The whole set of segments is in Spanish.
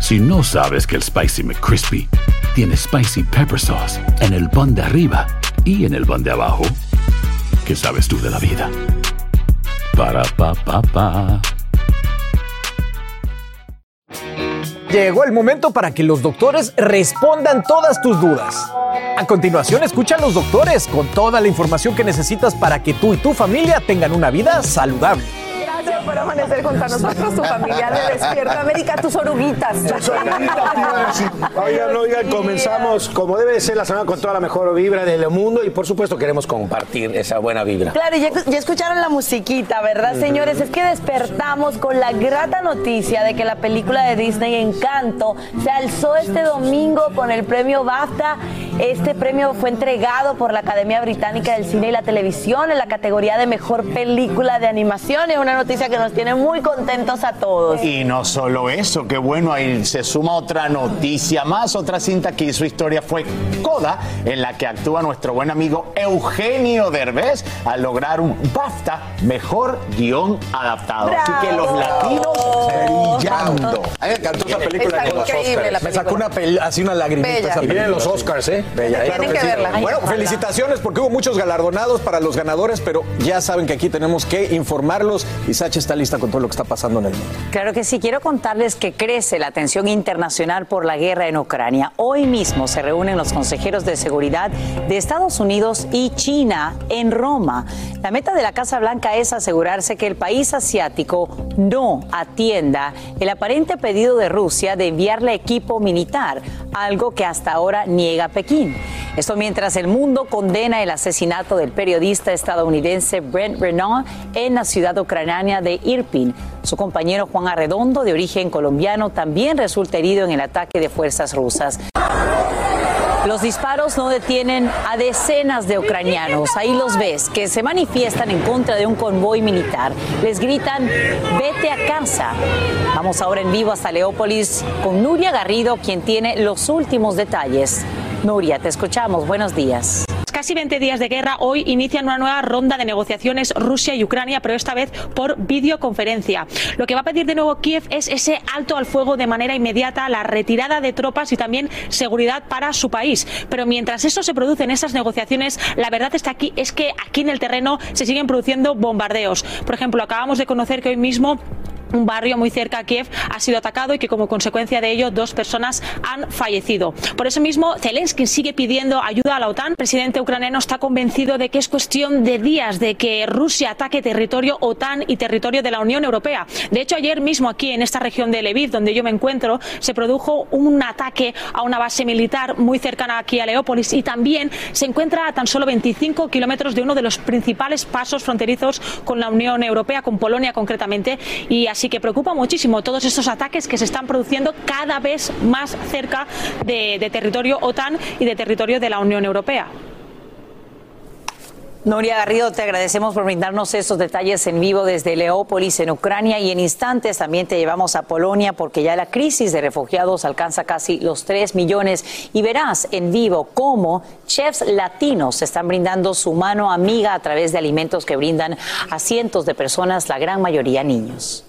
Si no sabes que el Spicy McCrispy tiene Spicy Pepper Sauce en el pan de arriba y en el pan de abajo, ¿qué sabes tú de la vida? Para, pa, pa, pa. Llegó el momento para que los doctores respondan todas tus dudas. A continuación, escucha a los doctores con toda la información que necesitas para que tú y tu familia tengan una vida saludable. Por amanecer junto a nosotros, tu familia de Despierta América, tus oruguitas. Oigan, oigan, comenzamos como debe de ser la semana con toda la mejor vibra del mundo y por supuesto queremos compartir esa buena vibra. Claro, ya, ya escucharon la musiquita, ¿verdad, señores? Es que despertamos con la grata noticia de que la película de Disney Encanto se alzó este domingo con el premio BAFTA. Este premio fue entregado por la Academia Británica del Cine y la Televisión en la categoría de Mejor Película de Animación. Es una noticia que nos tiene muy contentos a todos. Y no solo eso, que bueno, ahí se suma otra noticia más, otra cinta que hizo historia fue Coda, en la que actúa nuestro buen amigo Eugenio Derbez al lograr un BAFTA Mejor Guión Adaptado. Así que los latinos brillando. A mí me encantó esa película los increíble Oscars. la Me sacó una así una lagrimita Bella. esa Y vienen los Oscars, ¿eh? Bella, Tienen que verla. Bueno, felicitaciones porque hubo muchos galardonados para los ganadores, pero ya saben que aquí tenemos que informarlos y Sacha está lista con todo lo que está pasando en el mundo. Claro que sí, quiero contarles que crece la atención internacional por la guerra en Ucrania. Hoy mismo se reúnen los consejeros de seguridad de Estados Unidos y China en Roma. La meta de la Casa Blanca es asegurarse que el país asiático no atienda el aparente pedido de Rusia de enviarle equipo militar, algo que hasta ahora niega Pekín. Esto mientras el mundo condena el asesinato del periodista estadounidense Brent Renault en la ciudad ucraniana de Irpin. Su compañero Juan Arredondo, de origen colombiano, también resulta herido en el ataque de fuerzas rusas. Los disparos no detienen a decenas de ucranianos, ahí los ves, que se manifiestan en contra de un convoy militar. Les gritan, vete a casa. Vamos ahora en vivo hasta Leópolis con Nuria Garrido, quien tiene los últimos detalles. Nuria, te escuchamos. Buenos días. Casi 20 días de guerra, hoy inician una nueva ronda de negociaciones Rusia y Ucrania, pero esta vez por videoconferencia. Lo que va a pedir de nuevo Kiev es ese alto al fuego de manera inmediata, la retirada de tropas y también seguridad para su país. Pero mientras eso se produce en esas negociaciones, la verdad está aquí, es que aquí en el terreno se siguen produciendo bombardeos. Por ejemplo, acabamos de conocer que hoy mismo un barrio muy cerca a Kiev ha sido atacado y que como consecuencia de ello dos personas han fallecido. Por eso mismo Zelensky sigue pidiendo ayuda a la OTAN. El presidente ucraniano está convencido de que es cuestión de días de que Rusia ataque territorio OTAN y territorio de la Unión Europea. De hecho, ayer mismo aquí en esta región de Lviv, donde yo me encuentro, se produjo un ataque a una base militar muy cercana aquí a Leópolis y también se encuentra a tan solo 25 kilómetros de uno de los principales pasos fronterizos con la Unión Europea, con Polonia concretamente, y así que preocupa muchísimo todos estos ataques que se están produciendo cada vez más cerca de, territorio OTAN y de territorio de la Unión Europea. Nuria Garrido, te agradecemos por brindarnos esos detalles en vivo desde Leópolis, en Ucrania, y en instantes también te llevamos a Polonia porque ya la crisis de refugiados alcanza casi los 3 millones y verás en vivo cómo chefs latinos están brindando su mano amiga a través de alimentos que brindan a cientos de personas, la gran mayoría niños.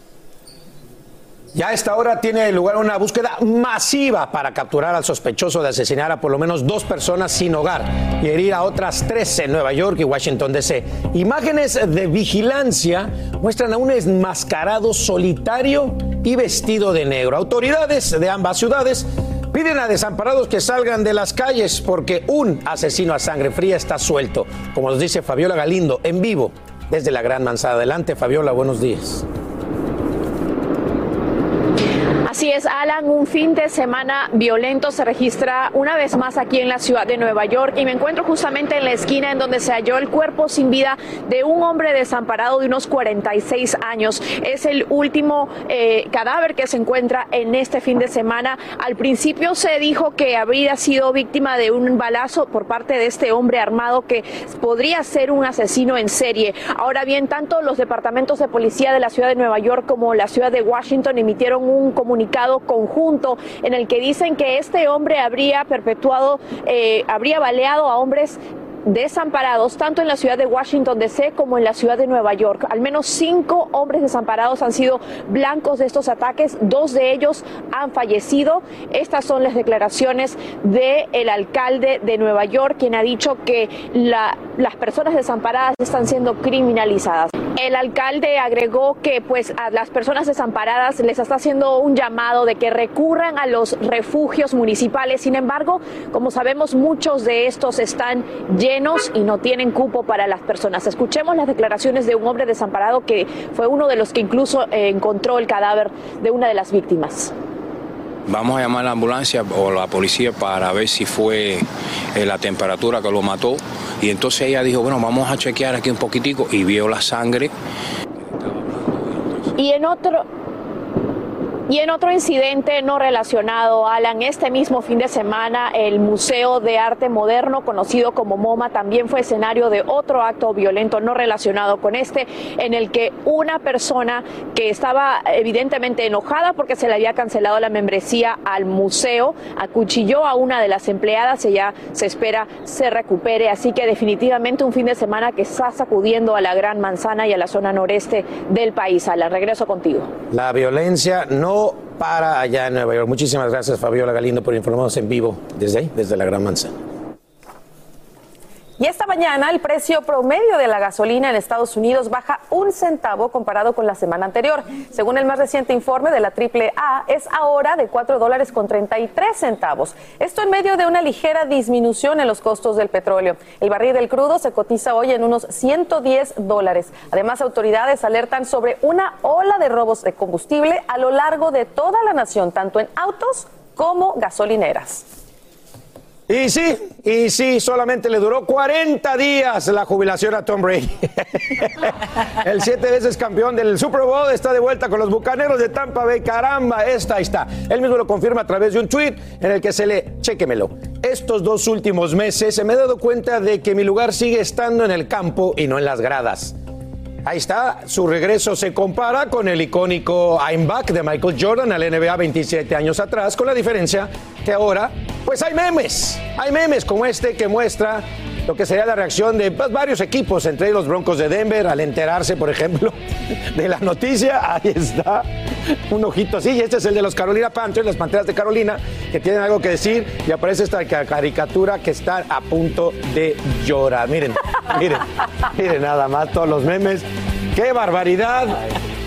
Ya a esta hora tiene lugar una búsqueda masiva para capturar al sospechoso de asesinar a por lo menos dos personas sin hogar y herir a otras tres en Nueva York y Washington DC. Imágenes de vigilancia muestran a un enmascarado solitario y vestido de negro. Autoridades de ambas ciudades piden a desamparados que salgan de las calles porque un asesino a sangre fría está suelto, como nos dice Fabiola Galindo en vivo desde la Gran Manzana. Adelante, Fabiola, buenos días. Así es, Alan, un fin de semana violento se registra una vez más aquí en la ciudad de Nueva York y me encuentro justamente en la esquina en donde se halló el cuerpo sin vida de un hombre desamparado de unos 46 años. Es el último eh, cadáver que se encuentra en este fin de semana. Al principio se dijo que habría sido víctima de un balazo por parte de este hombre armado que podría ser un asesino en serie. Ahora bien, tanto los departamentos de policía de la ciudad de Nueva York como la ciudad de Washington emitieron un comunicado conjunto en el que dicen que este hombre habría perpetuado, eh, habría baleado a hombres desamparados tanto en la ciudad de Washington DC como en la ciudad de Nueva York. Al menos cinco hombres desamparados han sido blancos de estos ataques, dos de ellos han fallecido. Estas son las declaraciones del alcalde de Nueva York, quien ha dicho que las personas desamparadas están siendo criminalizadas. El alcalde agregó que pues a las personas desamparadas les está haciendo un llamado de que recurran a los refugios municipales. Sin embargo, como sabemos, muchos de estos están llenos y no tienen cupo para las personas. Escuchemos las declaraciones de un hombre desamparado que fue uno de los que incluso eh, encontró el cadáver de una de las víctimas. Vamos a llamar a la ambulancia o la policía para ver si fue eh, la temperatura que lo mató. Y entonces ella dijo, bueno, vamos a chequear aquí un poquitico y vio la sangre. Y en otro, y en otro incidente no relacionado, Alan, este mismo fin de semana el Museo de Arte Moderno, conocido como MoMA, también fue escenario de otro acto violento no relacionado con este, en el que una persona que estaba evidentemente enojada porque se le había cancelado la membresía al museo, acuchilló a una de las empleadas y ya se espera se recupere. Así que definitivamente un fin de semana que está sacudiendo a la Gran Manzana y a la zona noreste del país. Alan, regreso contigo. La violencia no para allá en Nueva York. Muchísimas gracias, Fabiola Galindo, por informarnos en vivo desde ahí, desde la Gran Manzana. Y esta mañana el precio promedio de la gasolina en Estados Unidos baja un centavo comparado con la semana anterior. Según el más reciente informe de la AAA, es ahora de 4 dólares con 33 centavos. Esto en medio de una ligera disminución en los costos del petróleo. El barril del crudo se cotiza hoy en unos 110 dólares. Además, autoridades alertan sobre una ola de robos de combustible a lo largo de toda la nación, tanto en autos como gasolineras. Y sí, y sí, solamente le duró 40 días la jubilación a Tom Brady. el siete veces campeón del Super Bowl está de vuelta con los Bucaneros de Tampa Bay. Caramba, esta ahí está. Él mismo lo confirma a través de un tweet en el que se le, chéquemelo. Estos dos últimos meses se me he dado cuenta de que mi lugar sigue estando en el campo y no en las gradas. Ahí está, su regreso se compara con el icónico I'm Back de Michael Jordan al NBA 27 años atrás, con la diferencia que ahora, pues hay memes, hay memes como este que muestra lo que sería la reacción de pues, varios equipos, entre los Broncos de Denver, al enterarse, por ejemplo, de la noticia. Ahí está, un ojito así, y este es el de los Carolina Panthers, las Panteras de Carolina, que tienen algo que decir, y aparece esta caricatura que está a punto de llorar. Miren, miren, miren nada más todos los memes. ¡Qué barbaridad!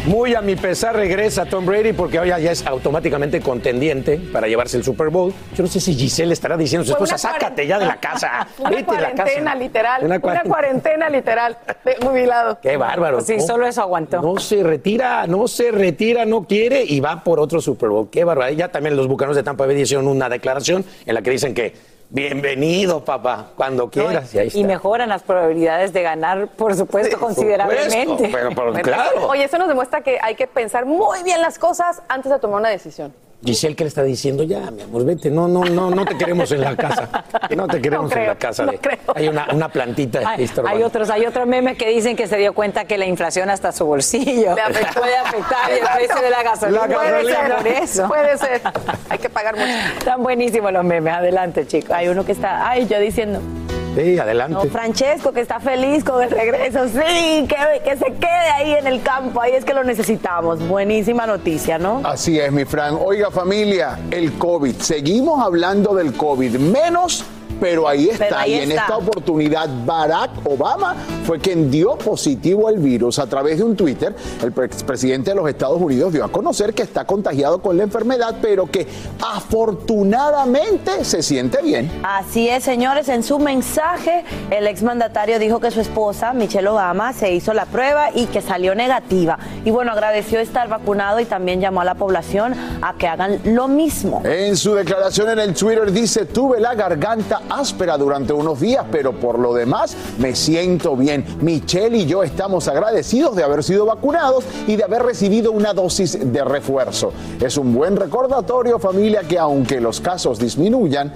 Muy a mi pesar regresa Tom Brady porque hoy ya es automáticamente contendiente para llevarse el Super Bowl. Yo no sé si Giselle estará diciendo a su esposa, sácate ya de la casa. Una cuarentena literal. Una, cuarentena literal de jubilado. Qué bárbaro. Sí, solo eso aguantó. No se retira, no se retira, no quiere y va por otro Super Bowl. Qué bárbaro. Ya también los bucanos de Tampa Bay hicieron una declaración en la que dicen que Bienvenido, papá, cuando quieras. y, mejoran las probabilidades de ganar, por supuesto, considerablemente. pero, claro. Oye, eso nos demuestra que hay que pensar muy bien las cosas antes de tomar una decisión. Giselle, ¿qué le está diciendo? Ya, mi amor, vete. No, no, no, no te queremos en la casa. No te queremos en la casa. Hay una, una plantita. Hay, hay, otros, hay otros memes que dicen que se dio cuenta que la inflación hasta su bolsillo puede afectar y el precio de la gasolina. puede ser, por eso. Puede ser. Hay que pagar mucho. Están buenísimos los memes. Adelante, chicos. Hay uno que está, ay, yo diciendo. Sí, adelante. No, Francesco, que está feliz con el regreso. Sí, que, que se quede ahí en el campo. Ahí es que lo necesitamos. Buenísima noticia, ¿no? Así es, mi Fran. Oiga, familia, el COVID. Seguimos hablando del COVID. Menos pero ahí está. Pero ahí y en está. esta oportunidad, Barack Obama fue quien dio positivo al virus. A través de un Twitter, el presidente de los Estados Unidos dio a conocer que está contagiado con la enfermedad, pero que afortunadamente se siente bien. Así es, señores. En su mensaje, el exmandatario dijo que su esposa, Michelle Obama, se hizo la prueba y que salió negativa. Y bueno, agradeció estar vacunado y también llamó a la población a que hagan lo mismo. En su declaración en el Twitter dice, tuve la garganta áspera durante unos días, pero por lo demás me siento bien. Michelle y yo estamos agradecidos de haber sido vacunados y de haber recibido una dosis de refuerzo. Es un buen recordatorio, familia, que aunque los casos disminuyan,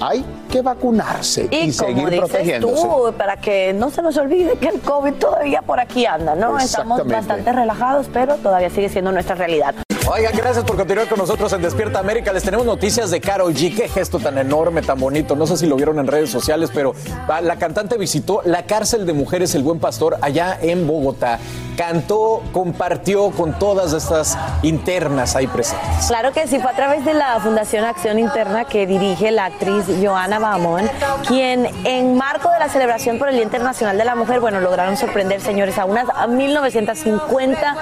hay que vacunarse y, seguir dices protegiéndose. tú, para que no se nos olvide que el COVID todavía por aquí anda, ¿no? Estamos bastante relajados, pero todavía sigue siendo nuestra realidad. Oigan, gracias por continuar con nosotros en Despierta América. Les tenemos noticias de Carol G. Qué gesto tan enorme, tan bonito. No sé si lo vieron en redes sociales, pero la cantante visitó la cárcel de mujeres El Buen Pastor allá en Bogotá. Cantó, compartió con todas estas internas ahí presentes. Claro que sí, fue a través de la Fundación Acción Interna que dirige la actriz Joana Bamón, quien en marco de la celebración por el Día Internacional de la Mujer, bueno, lograron sorprender, señores, a unas 1950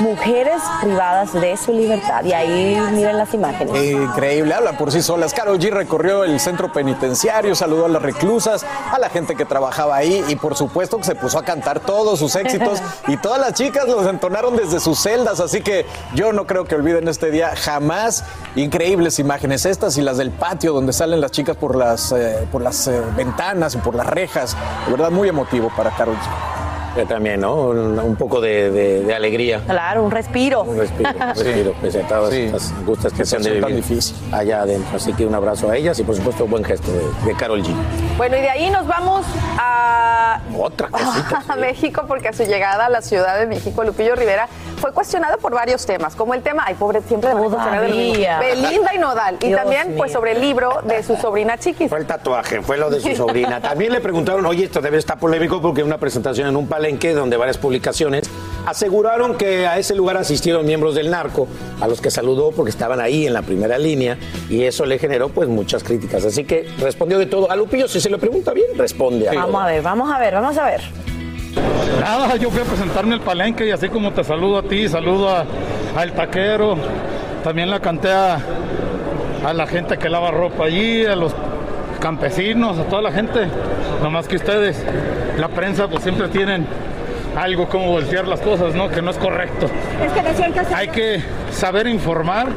mujeres privadas de su libertad. Y ahí miren las imágenes. Increíble, hablan por sí solas. Carol G recorrió el centro penitenciario, saludó a las reclusas, a la gente que trabajaba ahí y por supuesto que se puso a cantar todos sus éxitos y todas las chicas los entonaron desde sus celdas, así que yo no creo que olviden este día jamás. Increíbles imágenes estas y las del patio donde salen las chicas por las, eh, por las eh, ventanas y por las rejas. De verdad, muy emotivo para Carol G. también, ¿no? Un, un poco de, de- de alegría. Claro, un respiro. Un respiro, un respiro, pese a todas estas angustas que se han de tan vivir difícil. allá adentro. Así que un abrazo a ellas y por supuesto un buen gesto de, de Carol G. Bueno, y de ahí nos vamos a, Otra cosita. a México porque a su llegada a la Ciudad de México, Lupillo Rivera fue cuestionado por varios temas, como el tema, ay, pobre, siempre de Todavía. Belinda y Nodal, y Dios también pues sobre el libro de su sobrina Chiquis. Fue el tatuaje, fue lo de su sobrina. También le preguntaron, oye, esto debe estar polémico porque una presentación en un palenque donde varias publicaciones aseguraron que a ese lugar asistieron miembros del narco, a los que saludó porque estaban ahí en la primera línea y eso le generó pues muchas críticas. Así que respondió de todo. A Lupillo, si se lo pregunta bien, responde. a todo. Vamos a ver, vamos a ver, vamos a ver. Nada, yo fui a presentarme al palenque y así como te saludo a ti, saludo a- al taquero, también la canté a, a la gente que lava ropa allí, a los campesinos, a toda la gente. Nomás que ustedes, la prensa, pues siempre tienen algo como voltear las cosas, ¿no? Que no es correcto. Es que decían que, Hay que saber informar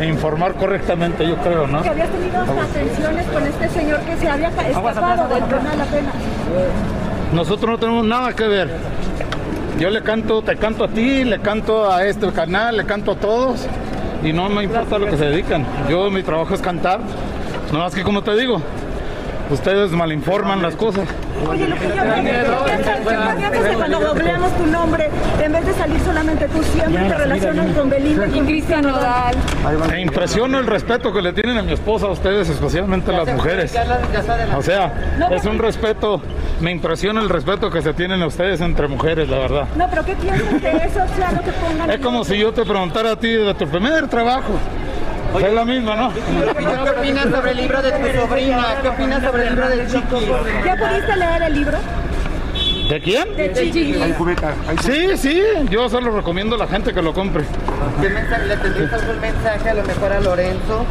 e informar correctamente, yo creo, ¿no? que habías tenido hasta tensiones con este señor que se había ca- escapado del penal apenas. Nosotros no tenemos nada que ver. Yo le canto, te canto a ti, le canto a este canal, le canto a todos y no me importa lo que se dedican. Yo mi trabajo es cantar, no más que como te digo, ustedes malinforman las cosas. Oye, ¿qué piensas qué piensas que cuando googleamos tu nombre, en vez de salir solamente tú, siempre te relacionas con Belinda y Cristian Nodal? Me impresiona el respeto que le tienen a mi esposa, a ustedes, especialmente a las mujeres. O sea, es un respeto, me impresiona el respeto que se tienen a ustedes entre mujeres, la verdad. No, pero ¿qué piensas que eso sea lo que pongan? Es como si yo te preguntara a ti de tu primer trabajo. Es la misma, ¿no? ¿Qué opinas sobre el libro de tu sobrina? ¿Qué opinas sobre el libro de Chiqui? ¿Ya pudiste leer el libro? ¿De quién? De Chiqui. Sí, sí, yo se lo recomiendo a la gente que lo compre. ¿Qué mensaje, ¿Le tendrías algún mensaje a lo mejor a Lorenzo?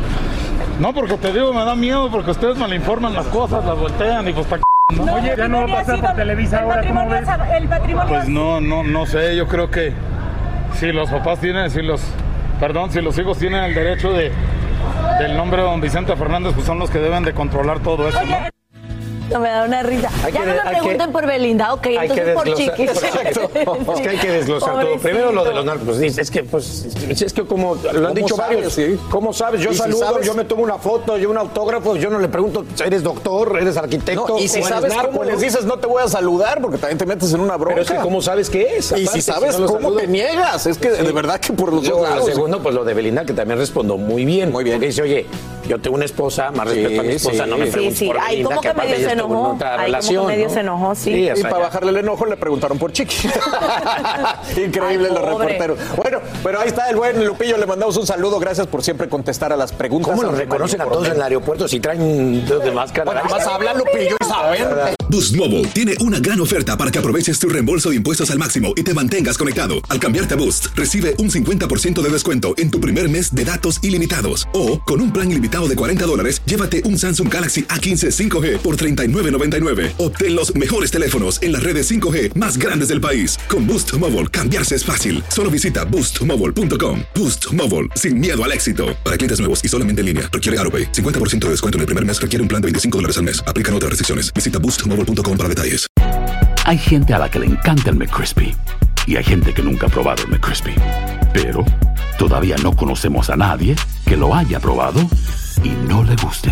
No, porque te digo, me da miedo porque ustedes malinforman las cosas, las voltean y pues está ¿no? Oye, ya no va a pasar por Televisa ahora, ¿cómo ves? El patrimonio Pues no, no, no sé, yo creo que si los papás tienen, si los, perdón, si los hijos tienen el derecho de del nombre de don Vicente Fernández, pues son los que deben de controlar todo esto, ¿no? No me da una risa. Hay ya que no me que- pregunten por Belinda, ok, Hay que entonces por chiquis. Exacto. Es que hay que desglosar todo. Primero lo de los narcos. Pues, dice, es que, pues, es que como lo han ¿Cómo dicho sabes? varios. Sí. ¿Cómo sabes? Yo si saludo, sabes- yo me tomo una foto, yo un autógrafo, yo no le pregunto, ¿eres doctor? ¿Eres arquitecto? No, y si ¿O eres sabes narco? cómo les dices, no te voy a saludar porque también te metes en una bronca. Pero es que ¿cómo sabes qué es? Y si sabes no cómo saludo. te niegas, es que de verdad que por los Luego, dos lados. Lo segundo, pues lo de Belinda, que también respondo muy bien. Muy bien. Porque dice, oye, yo tengo una esposa, más respeto a mi esposa, no me preguntes sí, por ahí Belinda, que aparte enojó. como relación. medio ¿no? se enojó, sí. Y para bajarle el enojo le preguntaron por Chiqui. Increíble Ay, los reporteros. Bueno, pero ahí está el buen Lupillo. Le mandamos un saludo. Gracias por siempre contestar a las preguntas. ¿Cómo los reconocen a todos en el aeropuerto si traen dedos de máscara? Bueno, vas a hablar Lupillo y saben. Boost Mobile tiene una gran oferta para que aproveches tu reembolso de impuestos al máximo y te mantengas conectado. Al cambiarte a Boost, recibe un 50% de descuento en tu primer mes de datos ilimitados. O, con un plan ilimitado de 40 dólares, llévate un Samsung Galaxy A15 5G por $39.99. Obtén los mejores teléfonos en las redes 5G más grandes del país. Con Boost Mobile, cambiarse es fácil. Solo visita boostmobile.com. Boost Mobile, sin miedo al éxito. Para clientes nuevos y solamente en línea, requiere AroPay. 50% de descuento en el primer mes requiere un plan de 25 dólares al mes. Aplican otras restricciones. Visita boostmobile.com para detalles. Hay gente a la que le encanta el McCrispy y hay gente que nunca ha probado el McCrispy. Pero todavía no conocemos a nadie que lo haya probado y no le guste.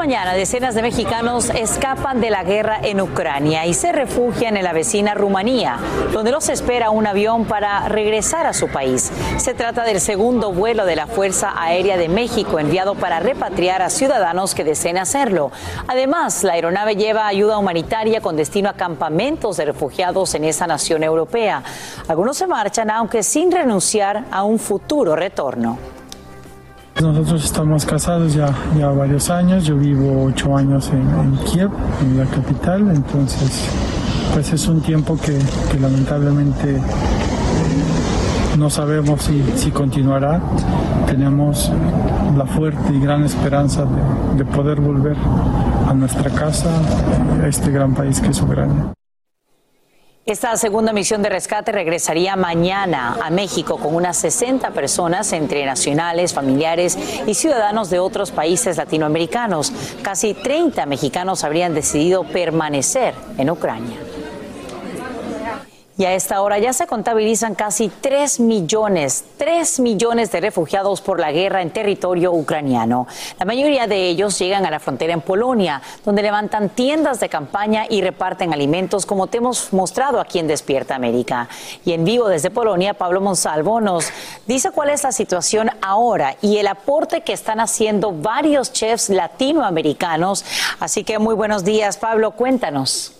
Mañana decenas de mexicanos escapan de la guerra en Ucrania y se refugian en la vecina Rumanía, donde los espera un avión para regresar a su país. Se trata del segundo vuelo de la Fuerza Aérea de México enviado para repatriar a ciudadanos que deseen hacerlo. Además, la aeronave lleva ayuda humanitaria con destino a campamentos de refugiados en esa nación europea. Algunos se marchan aunque sin renunciar a un futuro retorno. Nosotros estamos casados ya, ya varios años, yo vivo ocho años en, Kiev, en la capital, entonces pues es un tiempo que, que lamentablemente eh, no sabemos si, si continuará. Tenemos la fuerte y gran esperanza de, de poder volver a nuestra casa, a este gran país que es Ucrania. Esta segunda misión de rescate regresaría mañana a México con unas 60 personas entre nacionales, familiares y ciudadanos de otros países latinoamericanos. Casi 30 mexicanos habrían decidido permanecer en Ucrania. Y a esta hora ya se contabilizan casi 3 millones, 3 millones de refugiados por la guerra en territorio ucraniano. La mayoría de ellos llegan a la frontera en Polonia, donde levantan tiendas de campaña y reparten alimentos, como te hemos mostrado aquí en Despierta América. Y en vivo desde Polonia, Pablo Monsalvo nos dice cuál es la situación ahora y el aporte que están haciendo varios chefs latinoamericanos. Así que muy buenos días, Pablo, cuéntanos.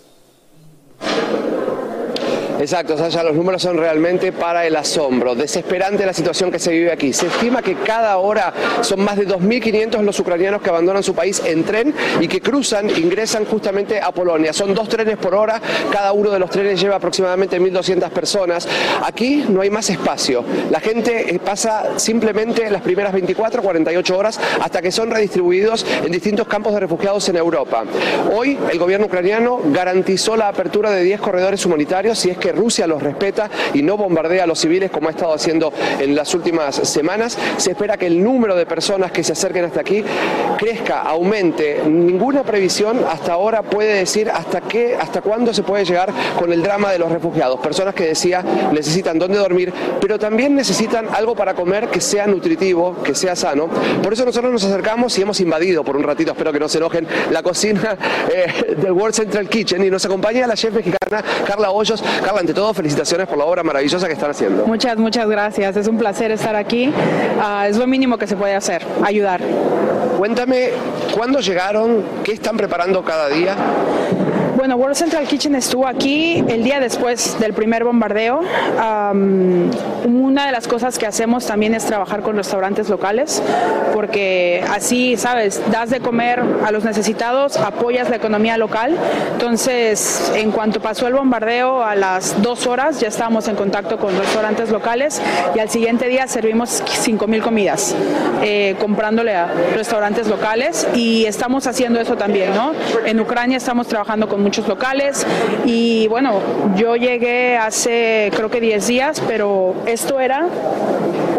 Exacto, Sasha, los números son realmente para el asombro. Desesperante la situación que se vive aquí. Se estima que cada hora son más de 2.500 los ucranianos que abandonan su país en tren y que cruzan, ingresan justamente a Polonia. Son dos trenes por hora, cada uno de los trenes lleva aproximadamente 1.200 personas. Aquí no hay más espacio. La gente eh, pasa simplemente las primeras 24, 48 horas hasta que son redistribuidos en distintos campos de refugiados en Europa. Hoy el gobierno ucraniano garantizó la apertura de 10 corredores humanitarios si es que Rusia los respeta y no bombardea a los civiles como ha estado haciendo en las últimas semanas. Se espera que el número de personas que se acerquen hasta aquí crezca, aumente. Ninguna previsión hasta ahora puede decir hasta qué, hasta cuándo se puede llegar con el drama de los refugiados. Personas que decía necesitan dónde dormir, pero también necesitan algo para comer que sea nutritivo, que sea sano. Por eso nosotros nos acercamos y hemos invadido por un ratito, espero que no se enojen, la cocina eh, del World Central Kitchen y nos acompaña la chef mexicana Carla Hoyos. Carla, ante todo, felicitaciones por la obra maravillosa que están haciendo. Muchas, muchas gracias. Es un placer estar aquí. Ah, es lo mínimo que se puede hacer, ayudar. Cuéntame, ¿cuándo llegaron? ¿Qué están preparando cada día? Bueno, World Central Kitchen estuvo aquí el día después del primer bombardeo. Am, una de las cosas que hacemos también es trabajar con restaurantes locales, porque así, sabes, das de comer a los necesitados, apoyas la economía local. Entonces, en cuanto pasó el bombardeo, a las dos horas ya estábamos en contacto con restaurantes locales y al siguiente día servimos 5.000 comidas, eh, comprándole a restaurantes locales y estamos haciendo eso también, ¿no? En Ucrania estamos trabajando con muchos locales y bueno, yo llegué hace creo que 10 días, pero esto era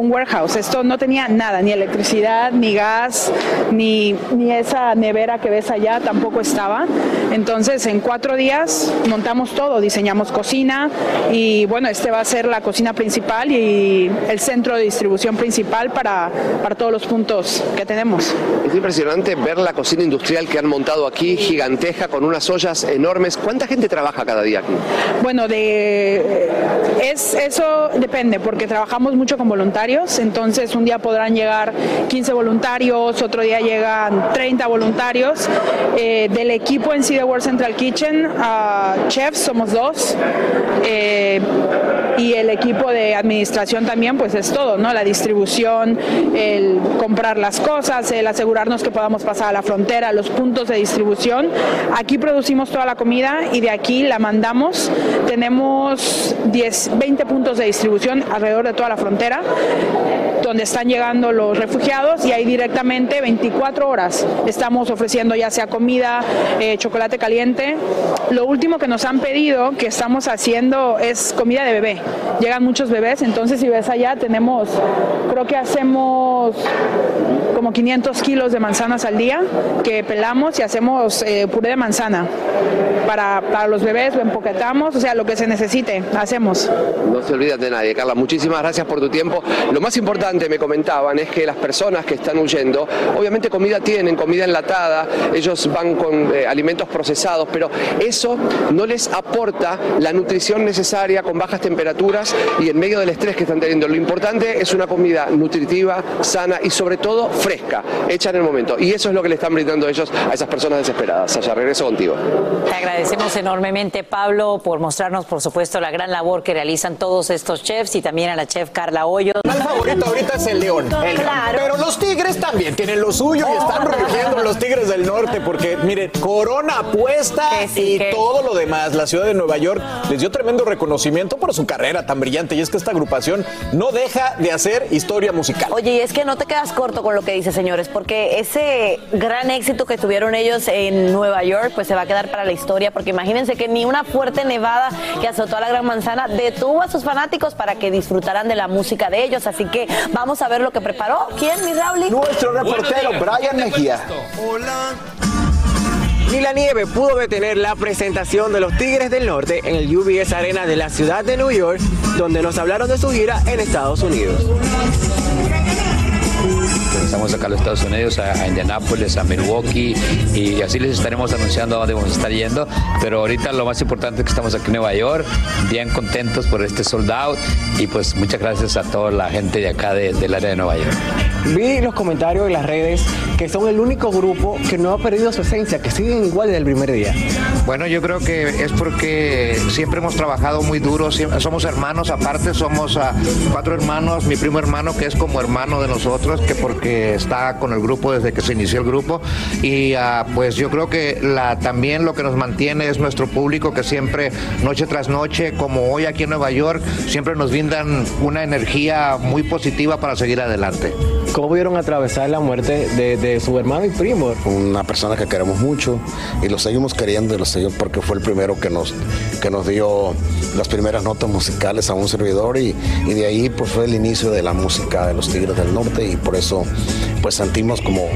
un warehouse. Esto no tenía nada, ni electricidad, ni gas, ni, ni esa nevera que ves allá tampoco estaba. Entonces, en cuatro días montamos todo, diseñamos cocina y bueno, este va a ser la cocina principal y el centro de distribución principal para, para todos los puntos que tenemos. Es impresionante ver la cocina industrial que han montado aquí, giganteja, con unas ollas enormes. ¿Cuánta gente trabaja cada día aquí? Bueno, de es eso depende porque trabajamos mucho con voluntarios, entonces un día podrán llegar 15 voluntarios, otro día llegan 30 voluntarios. Eh, del equipo en sí de World Central Kitchen, a chefs somos dos. eh, y el equipo de administración también, pues es todo, ¿no? La distribución, el comprar las cosas, el asegurarnos que podamos pasar a la frontera, los puntos de distribución. Aquí producimos toda la comida y de aquí la mandamos. Tenemos 10, 20 puntos de distribución alrededor de toda la frontera donde están llegando los refugiados y ahí directamente 24 horas estamos ofreciendo ya sea comida, eh, chocolate caliente. Lo último que nos han pedido que estamos haciendo es comida de bebé. Llegan muchos bebés, entonces si ves allá tenemos, creo que hacemos como 500 kilos de manzanas al día que pelamos y hacemos eh, puré de manzana. Para, para los bebés lo empoquetamos, o sea, lo que se necesite, hacemos. No se olvidan de nadie, Carla. Muchísimas gracias por tu tiempo. Lo más importante, me comentaban, es que las personas que están huyendo, obviamente comida tienen, comida enlatada, ellos van con eh, alimentos procesados, pero eso no les aporta la nutrición necesaria con bajas temperaturas y en medio del estrés que están teniendo. Lo importante es una comida nutritiva, sana y sobre todo fresca, hecha en el momento. Y eso es lo que le están brindando ellos a esas personas desesperadas. Allá regreso contigo. Te agradecemos enormemente, Pablo, por mostrarnos, por supuesto, la gran labor que realizan todos estos chefs y también a la chef Carla Hoyos. Es el león. El león. Pero los tigres también tienen lo suyo y están rugiendo los tigres del norte porque, miren, corona apuesta y todo lo demás. La ciudad de Nueva York les dio tremendo reconocimiento por su carrera tan brillante y es que esta agrupación no deja de hacer historia musical. Oye, y es que no te quedas corto con lo que dice, señores, porque ese gran éxito que tuvieron ellos en Nueva York, pues se va a quedar para la historia, porque imagínense que ni una fuerte nevada que azotó a la Gran Manzana detuvo a sus fanáticos para que disfrutaran de la música de ellos. Así que vamos a ver lo que preparó. ¿Quién, mi Rauli? Nuestro reportero Brian Mejía. Ni la nieve pudo detener la presentación de los Tigres del Norte en el UBS Arena de la ciudad de New York, donde nos hablaron de su gira en Estados Unidos. Estamos acá a los Estados Unidos, a, a Indianápolis, a Milwaukee y así les estaremos anunciando a dónde vamos a estar yendo. Pero ahorita lo más importante es que estamos aquí en Nueva York, bien contentos por este sold out y pues muchas gracias a toda la gente de acá de- del área de Nueva York. Vi los comentarios en las redes que son el único grupo que no ha perdido su esencia, que siguen igual desde el primer día. Bueno, yo creo que es porque siempre hemos trabajado muy duro, somos hermanos, aparte somos ah, cuatro hermanos, mi primo hermano que es como hermano de nosotros, que porque está con el grupo desde que se inició el grupo, y ah, pues yo creo que también lo que nos mantiene es nuestro público que siempre, noche tras noche, como hoy aquí en Nueva York, siempre nos brindan una energía muy positiva para seguir adelante. ¿Cómo vieron atravesar la muerte de, de su hermano y primo? Una persona que queremos mucho y lo seguimos queriendo y lo seguimos porque fue el primero que nos, que nos dio las primeras notas musicales a un servidor y, y de ahí pues fue el inicio de la música de los Tigres del Norte y por eso pues sentimos como,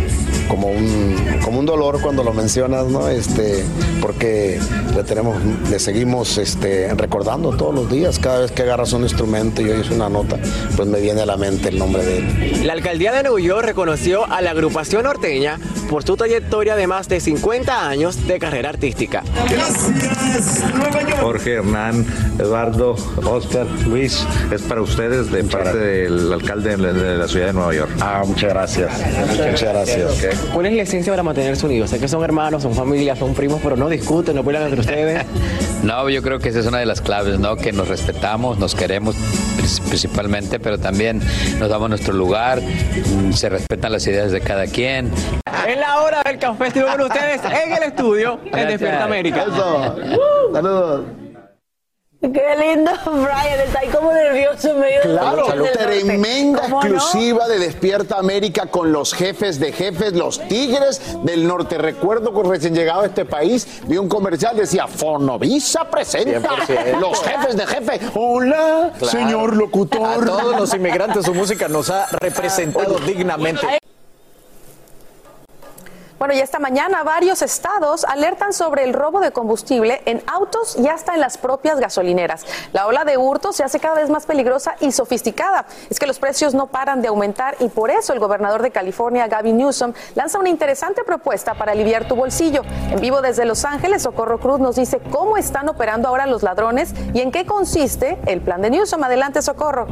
como, un, como un dolor cuando lo mencionas, ¿no? Este, porque le, tenemos, le seguimos este, recordando todos los días, cada vez que agarras un instrumento y oyes una nota, pues me viene a la mente el nombre de él. La alcaldía de Nueva York reconoció a la agrupación norteña por su trayectoria de más de 50 años de carrera artística. Jorge, Hernán, Eduardo, Oscar, Luis, es para ustedes de parte del alcalde de la ciudad de Nueva York. Ah, muchas gracias. Muchas gracias. ¿Cuál es la esencia para mantenerse unidos? Sé que son hermanos, son familias, son primos, pero no discuten, no pelean entre ustedes. No, yo creo que esa es una de las claves, ¿no? Que nos respetamos, nos queremos principalmente, pero también nos damos nuestro lugar, mm, se respetan las ideas de cada quien. Es la hora del café, estoy con ustedes en el estudio en Despierta América. Saludos. Qué lindo, Brian, está ahí como nervioso en medio Claro, de Norte. tremenda exclusiva de Despierta América con los jefes de jefes, los Tigres del Norte. Recuerdo que recién llegado a este país vi un comercial, decía, Fonovisa presenta 100%. los jefes de jefe. Hola, Claro. señor locutor. A todos los inmigrantes su música nos ha representado dignamente. Bueno, y esta mañana varios estados alertan sobre el robo de combustible en autos y hasta en las propias gasolineras. La ola de hurto se hace cada vez más peligrosa y sofisticada. Es que los precios no paran de aumentar y por eso el gobernador de California, Gavin Newsom, lanza una interesante propuesta para aliviar tu bolsillo. En vivo desde Los Ángeles, Socorro Cruz nos dice cómo están operando ahora los ladrones y en qué consiste el plan de Newsom. Adelante, Socorro.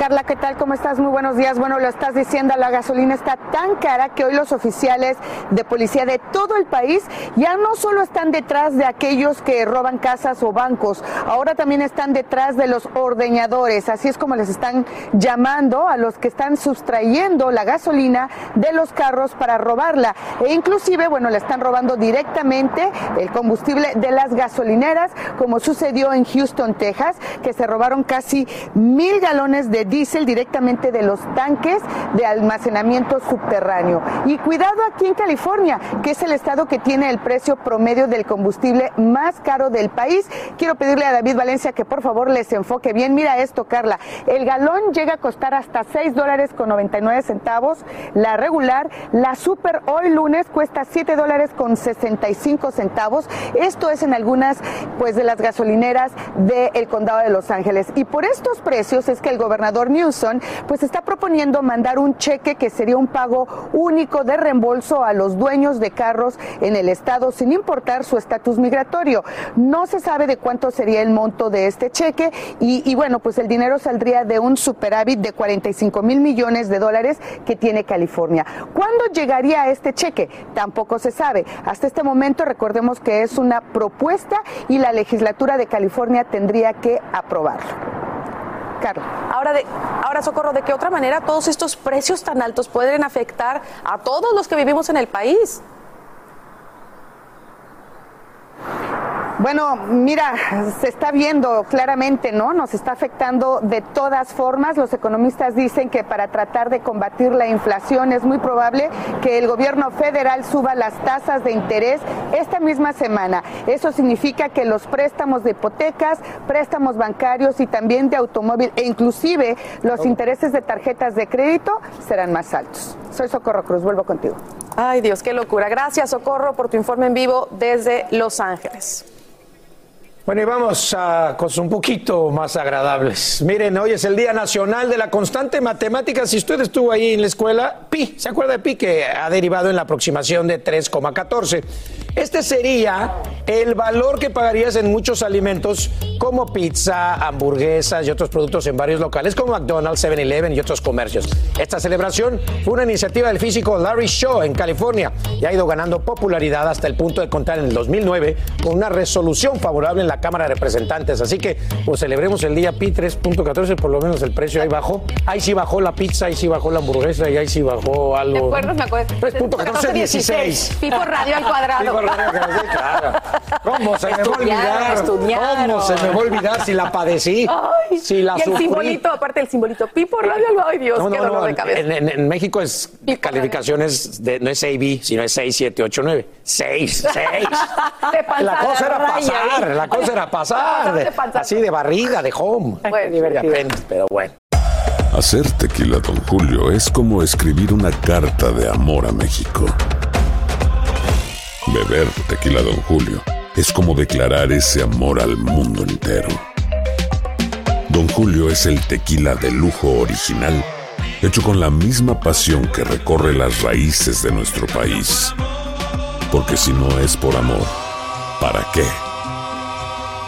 Carla, ¿qué tal? ¿Cómo estás? Muy buenos días. Bueno, lo estás diciendo, la gasolina está tan cara que hoy los oficiales de policía de todo el país ya no solo están detrás de aquellos que roban casas o bancos, ahora también están detrás de los ordeñadores. Así es como les están llamando a los que están sustrayendo la gasolina de los carros para robarla. E inclusive, bueno, le están robando directamente el combustible de las gasolineras, como sucedió en Houston, Texas, que se robaron casi mil galones de diésel directamente de los tanques de almacenamiento subterráneo. Y cuidado aquí en California, que es el estado que tiene el precio promedio del combustible más caro del país. Quiero pedirle a David Valencia que por favor les enfoque bien. Mira esto, Carla. El galón llega a costar hasta 6 dólares con 99 centavos. La regular, la Super hoy lunes cuesta 7 dólares con 65 centavos. Esto es en algunas pues de las gasolineras del condado de Los Ángeles. Y por estos precios es que el gobernador Newsom pues está proponiendo mandar un cheque que sería un pago único de reembolso a los dueños de carros en el estado sin importar su estatus migratorio. No se sabe de cuánto sería el monto de este cheque y, y bueno, pues el dinero saldría de un superávit de 45 mil millones de dólares que tiene California. ¿Cuándo llegaría este cheque? Tampoco se sabe. Hasta este momento recordemos que es una propuesta y la legislatura de California tendría que aprobarlo. Carla. Ahora, de, ahora, Socorro, ¿de qué otra manera todos estos precios tan altos pueden afectar a todos los que vivimos en el país? Bueno, mira, se está viendo claramente, ¿no? Nos está afectando de todas formas. Los economistas dicen que para tratar de combatir la inflación es muy probable que el gobierno federal suba las tasas de interés esta misma semana. Eso significa que los préstamos de hipotecas, préstamos bancarios y también de automóvil e inclusive los intereses de tarjetas de crédito serán más altos. Soy Socorro Cruz, vuelvo contigo. Ay, Dios, qué locura. Gracias, Socorro, por tu informe en vivo desde Los Ángeles. Bueno, y vamos a cosas un poquito más agradables. Miren, hoy es el Día Nacional de la Constante Matemática. Si usted estuvo ahí en la escuela, pi, ¿se acuerda de pi? Que ha derivado en la aproximación de 3,14. Este sería el valor que pagarías en muchos alimentos como pizza, hamburguesas y otros productos en varios locales como McDonald's, 7-Eleven y otros comercios. Esta celebración fue una iniciativa del físico Larry Shaw en California y ha ido ganando popularidad hasta el punto de contar en el 2009 con una resolución favorable en la Cámara de Representantes. Así que pues celebremos el día Pi 3.14, por lo menos el precio ahí bajó. Ahí sí bajó la pizza, ahí sí bajó la hamburguesa y ahí sí bajó algo. ¿Te acuerdas? Me acuerdo. 3.14, 16. Pi por radio al cuadrado. Pi por radio al cuadrado, claro. ¿Cómo se me va a olvidar? estudiaron. ¿Cómo se me va a olvidar si la padecí? Ay, si la y el sufrí? simbolito, aparte del simbolito, pi por radio al Ay, Dios, No, qué no, dolor no. de cabeza. En, en- en México es calificaciones de no es AB, sino es 6, 7, 8, 9. 6, 6. De panza La cosa era pasar, la cosa era pasar. así de barriga, de home. Bueno, apenas, pero bueno. Hacer tequila, Don Julio, es como escribir una carta de amor a México. Beber tequila, Don Julio, es como declarar ese amor al mundo entero. Don Julio es el tequila de lujo original, hecho con la misma pasión que recorre las raíces de nuestro país. Porque si no es por amor, ¿para qué?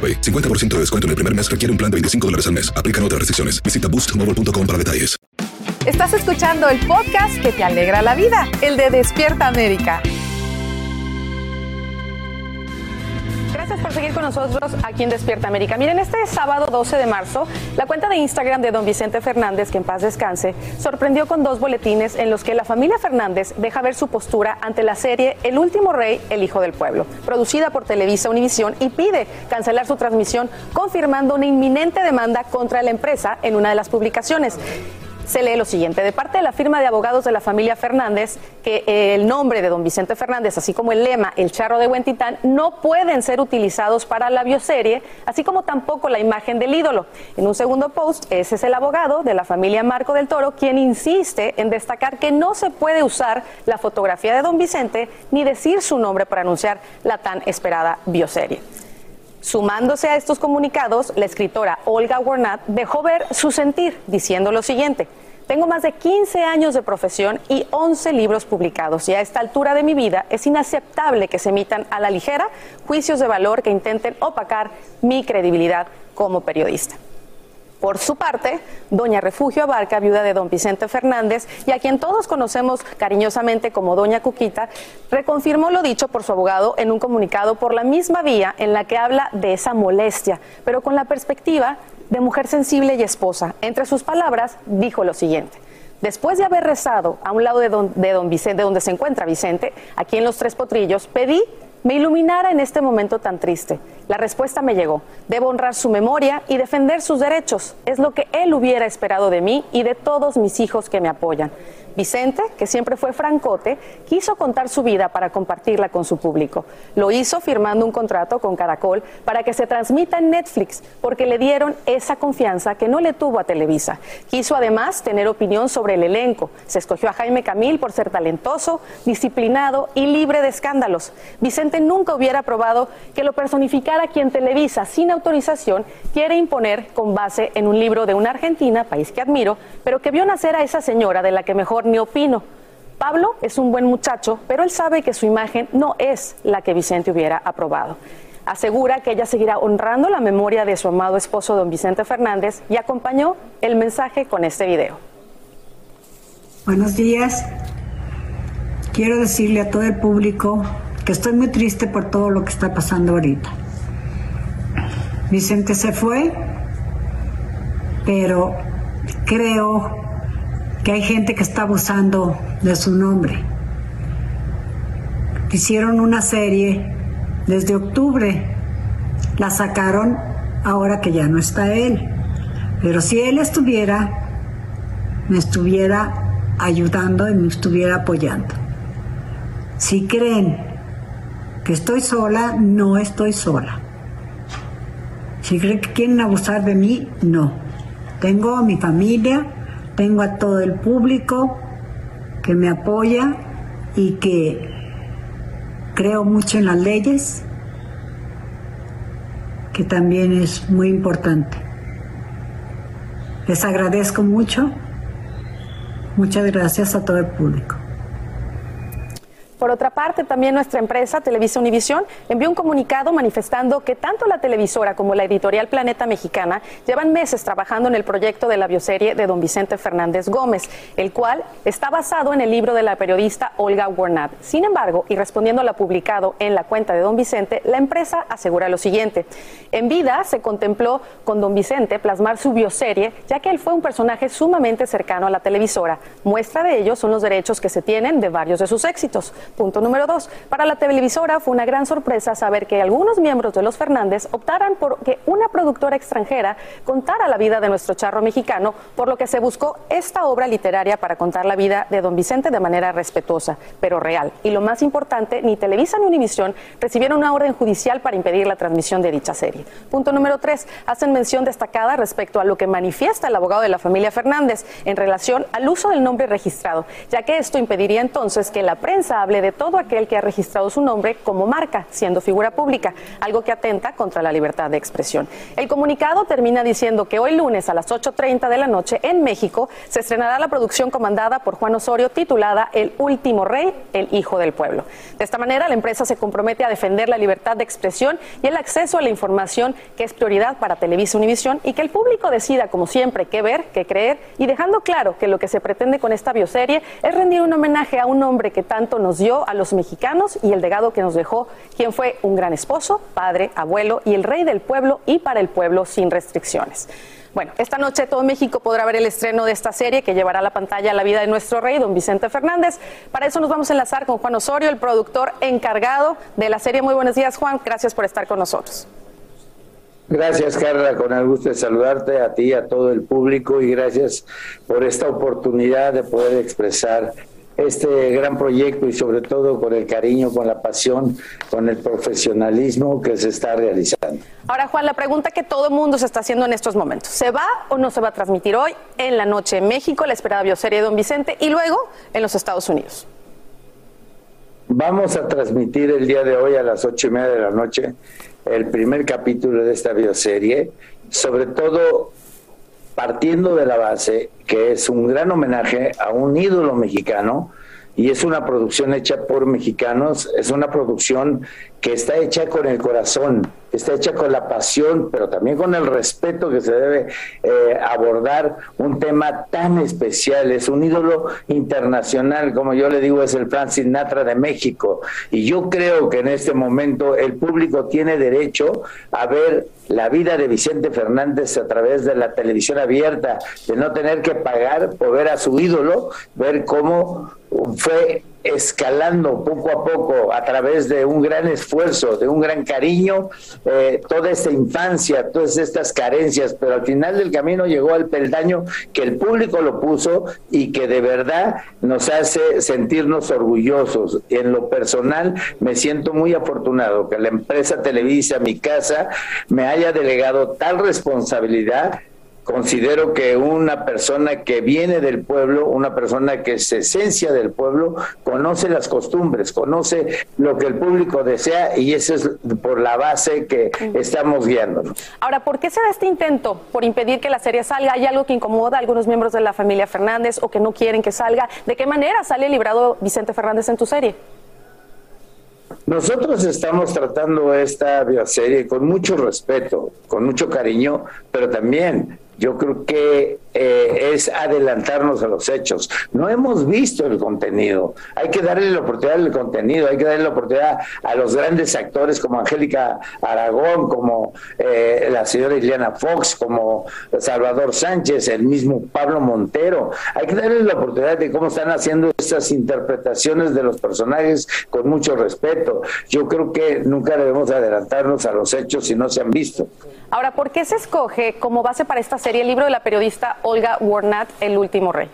AroPay. 50% de descuento en el primer mes requiere un plan de 25 dólares al mes. Aplican otras restricciones. Visita boostmobile.com para detalles. Estás escuchando el podcast que te alegra la vida, el de Despierta América. Gracias por seguir con nosotros aquí en Despierta América. Miren, este sábado 12 de marzo, la cuenta de Instagram de don Vicente Fernández, que en paz descanse, sorprendió con dos boletines en los que la familia Fernández deja ver su postura ante la serie El último rey, el hijo del pueblo, producida por Televisa Univisión y pide cancelar su transmisión, confirmando una inminente demanda contra la empresa en una de las publicaciones se lee lo siguiente. De parte de la firma de abogados de la familia Fernández, que eh, el nombre de don Vicente Fernández, así como el lema El charro de Huentitán, no pueden ser utilizados para la bioserie, así como tampoco la imagen del ídolo. En un segundo post, ese es el abogado de la familia Marco del Toro, quien insiste en destacar que no se puede usar la fotografía de don Vicente ni decir su nombre para anunciar la tan esperada bioserie. Sumándose a estos comunicados, la escritora Olga Warnat dejó ver su sentir diciendo lo siguiente. Tengo más de 15 años de profesión y 11 libros publicados y a esta altura de mi vida es inaceptable que se emitan a la ligera juicios de valor que intenten opacar mi credibilidad como periodista. Por su parte, doña Refugio Abarca, viuda de don Vicente Fernández, y a quien todos conocemos cariñosamente como doña Cuquita, reconfirmó lo dicho por su abogado en un comunicado por la misma vía en la que habla de esa molestia, pero con la perspectiva de mujer sensible y esposa. Entre sus palabras, dijo lo siguiente. Después de haber rezado a un lado de don, de don Vicente, donde se encuentra Vicente, aquí en los Tres Potrillos, pedí me iluminara en este momento tan triste. La respuesta me llegó. Debo honrar su memoria y defender sus derechos. Es lo que él hubiera esperado de mí y de todos mis hijos que me apoyan. Vicente, que siempre fue francote, quiso contar su vida para compartirla con su público. Lo hizo firmando un contrato con Caracol para que se transmita en Netflix, porque le dieron esa confianza que no le tuvo a Televisa. Quiso además tener opinión sobre el elenco. Se escogió a Jaime Camil por ser talentoso, disciplinado y libre de escándalos. Vicente nunca hubiera probado que lo personificara quien Televisa, sin autorización, quiere imponer con base en un libro de una argentina, país que admiro, pero que vio nacer a esa señora de la que mejor ni opino. Pablo es un buen muchacho, pero él sabe que su imagen no es la que Vicente hubiera aprobado. Asegura que ella seguirá honrando la memoria de su amado esposo don Vicente Fernández y acompañó el mensaje con este video. Buenos días. Quiero decirle a todo el público que estoy muy triste por todo lo que está pasando ahorita. Vicente se fue, pero creo que hay gente que está abusando de su nombre. Hicieron una serie desde octubre, la sacaron ahora que ya no está él. Pero si él estuviera, me estuviera ayudando y me estuviera apoyando. Si creen que estoy sola, no estoy sola. Si creen que quieren abusar de mí, no. Tengo a mi familia, tengo a todo el público que me apoya y que creo mucho en las leyes, que también es muy importante. Les agradezco mucho. Muchas gracias a todo el público. Por otra parte, también nuestra empresa, Televisa Univisión, envió un comunicado manifestando que tanto la televisora como la editorial Planeta Mexicana llevan meses trabajando en el proyecto de la bioserie de don Vicente Fernández Gómez, el cual está basado en el libro de la periodista Olga Warnat. Sin embargo, y respondiendo a lo publicado en la cuenta de don Vicente, la empresa asegura lo siguiente. En vida se contempló con don Vicente plasmar su bioserie, ya que él fue un personaje sumamente cercano a la televisora. Muestra de ello son los derechos que se tienen de varios de sus éxitos. Punto número dos. Para la televisora fue una gran sorpresa saber que algunos miembros de los Fernández optaran por que una productora extranjera contara la vida de nuestro charro mexicano, por lo que se buscó esta obra literaria para contar la vida de don Vicente de manera respetuosa, pero real. Y lo más importante, ni Televisa ni Univisión recibieron una orden judicial para impedir la transmisión de dicha serie. Punto número tres. Hacen mención destacada respecto a lo que manifiesta el abogado de la familia Fernández en relación al uso del nombre registrado, ya que esto impediría entonces que la prensa hable de todo aquel que ha registrado su nombre como marca, siendo figura pública, algo que atenta contra la libertad de expresión. El comunicado termina diciendo que hoy lunes a las 8.30 de la noche en México se estrenará la producción comandada por Juan Osorio titulada El último rey, el hijo del pueblo. De esta manera, la empresa se compromete a defender la libertad de expresión y el acceso a la información que es prioridad para Televisa Univisión y que el público decida, como siempre, qué ver, qué creer y dejando claro que lo que se pretende con esta bioserie es rendir un homenaje a un hombre que tanto nos dio a los mexicanos y el legado que nos dejó, quien fue un gran esposo, padre, abuelo y el rey del pueblo y para el pueblo sin restricciones. Bueno, esta noche todo México podrá ver el estreno de esta serie que llevará a la pantalla la vida de nuestro rey, don Vicente Fernández. Para eso nos vamos a enlazar con Juan Osorio, el productor encargado de la serie. Muy buenos días, Juan. Gracias por estar con nosotros. Gracias, Carla. Con el gusto de saludarte a ti y a todo el público y gracias por esta oportunidad de poder expresar este gran proyecto y sobre todo con el cariño, con la pasión, con el profesionalismo que se está realizando. Ahora, Juan, la pregunta que todo el mundo se está haciendo en estos momentos, ¿se va o no se va a transmitir hoy en la noche en México la esperada bioserie de Don Vicente y luego en los Estados Unidos? Vamos a transmitir el día de hoy a las ocho y media de la noche el primer capítulo de esta bioserie, sobre todo partiendo de la base que es un gran homenaje a un ídolo mexicano y es una producción hecha por mexicanos, es una producción que está hecha con el corazón, está hecha con la pasión, pero también con el respeto que se debe eh, abordar un tema tan especial. Es un ídolo internacional, como yo le digo, es el Francis Natra de México. Y yo creo que en este momento el público tiene derecho a ver la vida de Vicente Fernández a través de la televisión abierta, de no tener que pagar por ver a su ídolo, ver cómo fue escalando poco a poco a través de un gran esfuerzo, de un gran cariño, eh, toda esta infancia, todas estas carencias, pero al final del camino llegó al peldaño que el público lo puso y que de verdad nos hace sentirnos orgullosos. En lo personal me siento muy afortunado que la empresa Televisa, mi casa, me haya delegado tal responsabilidad considero que una persona que viene del pueblo, una persona que es esencia del pueblo, conoce las costumbres, conoce lo que el público desea y eso es por la base que estamos guiándonos. Ahora, ¿por qué se da este intento por impedir que la serie salga? ¿Hay algo que incomoda a algunos miembros de la familia Fernández o que no quieren que salga? ¿De qué manera sale librado Vicente Fernández en tu serie? Nosotros estamos tratando esta bioserie con mucho respeto, con mucho cariño, pero también yo creo que eh, es adelantarnos a los hechos. No hemos visto el contenido. Hay que darle la oportunidad al contenido, hay que darle la oportunidad a los grandes actores como Angélica Aragón, como eh, la señora Ileana Fox, como Salvador Sánchez, el mismo Pablo Montero. Hay que darle la oportunidad de cómo están haciendo estas interpretaciones de los personajes con mucho respeto. Yo creo que nunca debemos adelantarnos a los hechos si no se han visto. Ahora, ¿por qué se escoge como base para esta serie el libro de la periodista Olga Warnat, El último rey?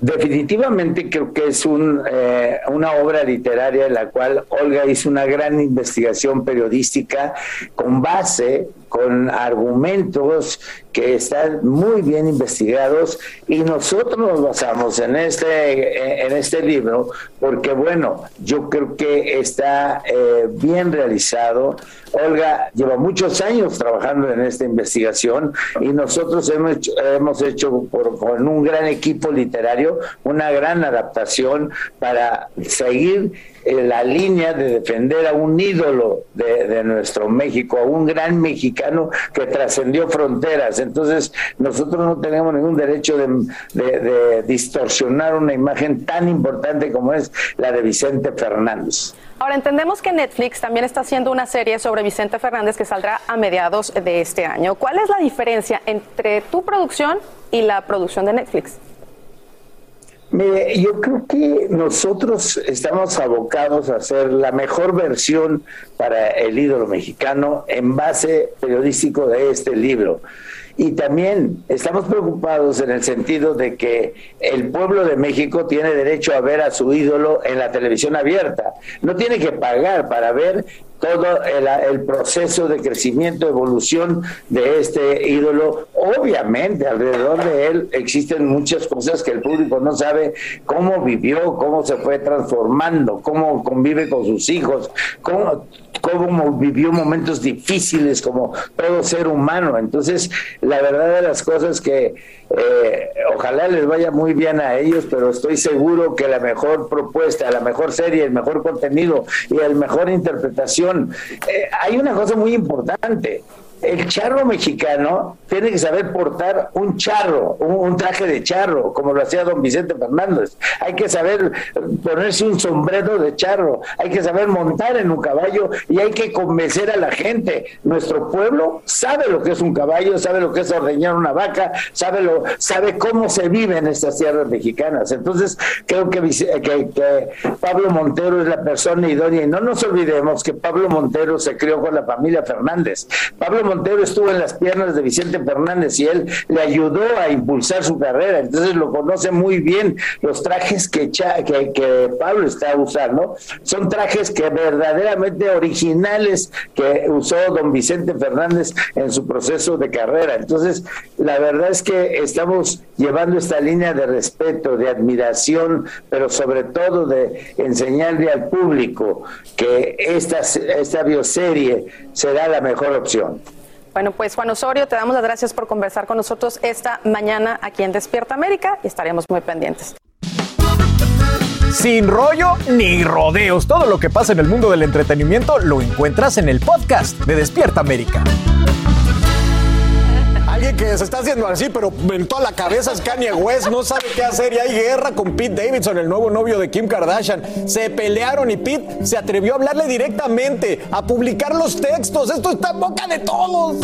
Definitivamente creo que es un, eh, una obra literaria en la cual Olga hizo una gran investigación periodística con base, con argumentos que están muy bien investigados y nosotros nos basamos en este, en este libro porque bueno, yo creo que está eh, bien realizado. Olga lleva muchos años trabajando en esta investigación y nosotros hemos hecho, hemos hecho con un gran equipo literario una gran adaptación para seguir la línea de defender a un ídolo de, nuestro México, a un gran mexicano que trascendió fronteras. Entonces, nosotros no tenemos ningún derecho de, de distorsionar una imagen tan importante como es la de Vicente Fernández. Ahora entendemos que Netflix también está haciendo una serie sobre Vicente Fernández que saldrá a mediados de este año. ¿Cuál es la diferencia entre tu producción y la producción de Netflix? Mire, yo creo que nosotros estamos abocados a hacer la mejor versión para el ídolo mexicano en base periodístico de este libro. Y también estamos preocupados en el sentido de que el pueblo de México tiene derecho a ver a su ídolo en la televisión abierta. No tiene que pagar para ver todo el, el, proceso de crecimiento, evolución de este ídolo. Obviamente, alrededor de él existen muchas cosas que el público no sabe cómo vivió, cómo se fue transformando, cómo convive con sus hijos, cómo, cómo vivió momentos difíciles como todo ser humano. Entonces, la verdad de las cosas que eh, ojalá les vaya muy bien a ellos, pero estoy seguro que la mejor propuesta, la mejor serie, el mejor contenido y la mejor interpretación. Eh, hay una cosa muy importante el charro mexicano tiene que saber portar un charro, un, traje de charro, como lo hacía don Vicente Fernández. Hay que saber ponerse un sombrero de charro, hay que saber montar en un caballo y hay que convencer a la gente. Nuestro pueblo sabe lo que es un caballo, sabe lo que es ordeñar una vaca, sabe lo, sabe cómo se vive en estas tierras mexicanas. Entonces, creo que, que, que Pablo Montero es la persona idónea y no nos olvidemos que Pablo Montero se crió con la familia Fernández. Pablo Montero estuvo en las piernas de Vicente Fernández y él le ayudó a impulsar su carrera, entonces lo conoce muy bien. Los trajes que, Pablo está usando son trajes que verdaderamente originales que usó don Vicente Fernández en su proceso de carrera. Entonces, la verdad es que estamos llevando esta línea de respeto, de admiración, pero sobre todo de enseñarle al público que esta, esta bioserie será la mejor opción. Bueno, pues Juan Osorio, te damos las gracias por conversar con nosotros esta mañana aquí en Despierta América y estaremos muy pendientes. Sin rollo ni rodeos, todo lo que pasa en el mundo del entretenimiento lo encuentras en el podcast de Despierta América. Alguien que se está haciendo así, pero en toda la cabeza es Kanye West, no sabe qué hacer y hay guerra con Pete Davidson, el nuevo novio de Kim Kardashian. Se pelearon y Pete se atrevió a hablarle directamente, a publicar los textos. Esto está en boca de todos.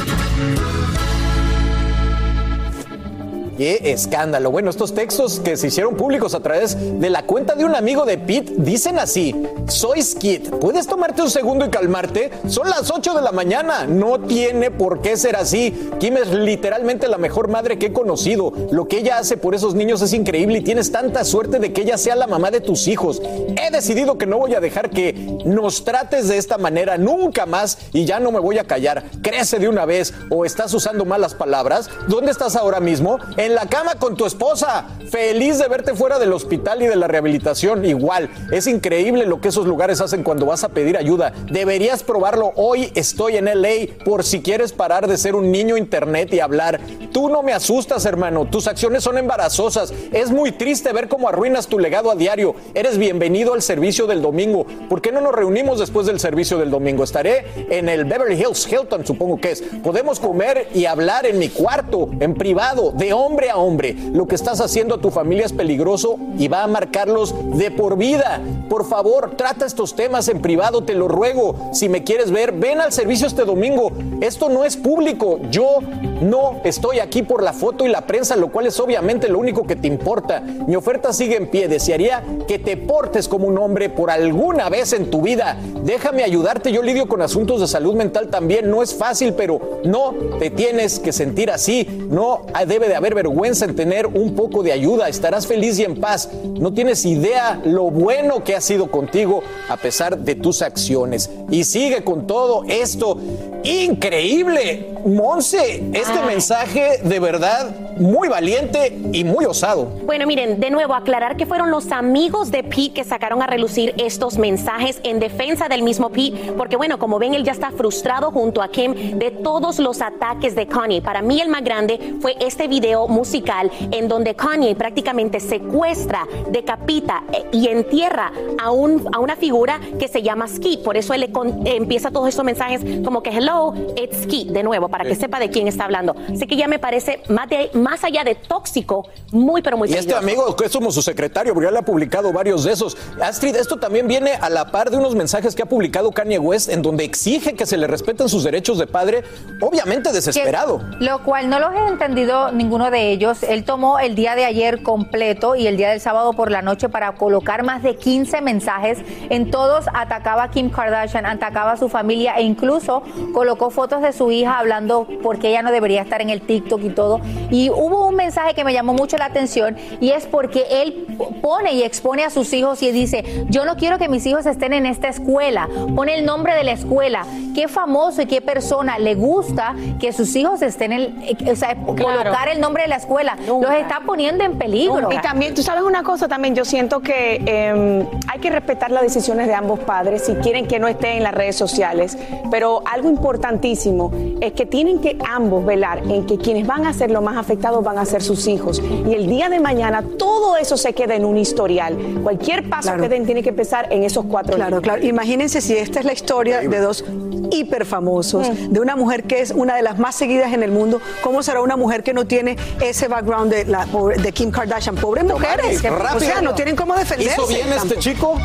¡Qué escándalo! Bueno, estos textos que se hicieron públicos a través de la cuenta de un amigo de Pete dicen así: Soy Skid, ¿puedes tomarte un segundo y calmarte? Son las 8 de la mañana, no tiene por qué ser así. Kim es literalmente la mejor madre que he conocido. Lo que ella hace por esos niños es increíble y tienes tanta suerte de que ella sea la mamá de tus hijos. He decidido que no voy a dejar que nos trates de esta manera nunca más y ya no me voy a callar. Crece de una vez o estás usando malas palabras. ¿Dónde estás ahora mismo? En la cama con tu esposa. Feliz de verte fuera del hospital y de la rehabilitación. Igual, es increíble lo que esos lugares hacen cuando vas a pedir ayuda. Deberías probarlo. Hoy estoy en LA por si quieres parar de ser un niño internet y hablar. Tú no me asustas, hermano. Tus acciones son embarazosas. Es muy triste ver cómo arruinas tu legado a diario. Eres bienvenido al servicio del domingo. ¿Por qué no nos reunimos después del servicio del domingo? Estaré en el Beverly Hills Hilton, supongo que es. Podemos comer y hablar en mi cuarto, en privado, de hombre hombre a hombre. Lo que estás haciendo a tu familia es peligroso y va a marcarlos de por vida. Por favor, trata estos temas en privado, te lo ruego. Si me quieres ver, ven al servicio este domingo. Esto no es público. Yo no estoy aquí por la foto y la prensa, lo cual es obviamente lo único que te importa. Mi oferta sigue en pie. Desearía que te portes como un hombre por alguna vez en tu vida. Déjame ayudarte. Yo lidio con asuntos de salud mental también. No es fácil, pero no te tienes que sentir así. No debe de haber vergüenza en tener un poco de ayuda. Estarás feliz y en paz. No tienes idea lo bueno que ha sido contigo a pesar de tus acciones. Y sigue con todo esto. Increíble. Monse, este mensaje de verdad muy valiente y muy osado. Bueno, miren, de nuevo aclarar que fueron los amigos de Pete que sacaron a relucir estos mensajes en defensa del mismo Pete, porque bueno, como ven, él ya está frustrado junto a Kim de todos los ataques de Kanye. Para mí el más grande fue este video musical en donde Kanye prácticamente secuestra, decapita eh, y entierra a, un, a una figura que se llama Ski. Por eso él le empieza todos estos mensajes como que hello, it's Ski, de nuevo, para que sepa de quién está hablando. Así que ya me parece más, de, más allá de tóxico, muy pero muy Y este amigo, que es como su secretario, porque ya le ha publicado varios de esos. Astrid, esto también viene a la par de unos mensajes que ha publicado Kanye West en donde exige que se le respeten sus derechos de padre, obviamente desesperado. Que- lo cual no los he entendido ninguno de ellos. Él tomó el día de ayer completo y el día del sábado por la noche para colocar más de 15 mensajes. En todos atacaba a Kim Kardashian, atacaba a su familia e incluso colocó fotos de su hija hablando porque ella no debería estar en el TikTok y todo. Y hubo un mensaje que me llamó mucho la atención y es porque él pone y expone a sus hijos y dice, yo no quiero que mis hijos estén en esta escuela. Pone el nombre de la escuela. Qué famoso y qué persona le gusta que sus hijos estén en, el- o sea, colocar el nombre de la escuela. Los está poniendo en peligro. Y también, tú sabes una cosa, también yo siento que eh, hay que respetar las decisiones de ambos padres si quieren que no esté en las redes sociales, pero algo importantísimo es que tienen que ambos velar en que quienes van a ser los más afectados van a ser sus hijos. Y el día de mañana todo eso se queda en un historial. Cualquier paso que den tiene que empezar en esos cuatro Claro, claro. Imagínense si esta es la historia de dos hiper famosos, de una mujer que es una de las más seguidas en el mundo, ¿cómo será una mujer que no tiene ese background de, la, de Kim Kardashian? Pobres mujeres. O sea, no tienen cómo defenderse. este chico?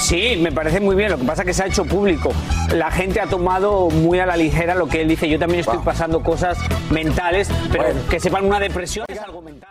Sí, me parece muy bien. Lo que pasa es que se ha hecho público. La gente ha tomado muy a la ligera lo que él dice. Yo también estoy pasando cosas mentales, pero que sepan una depresión es algo mental.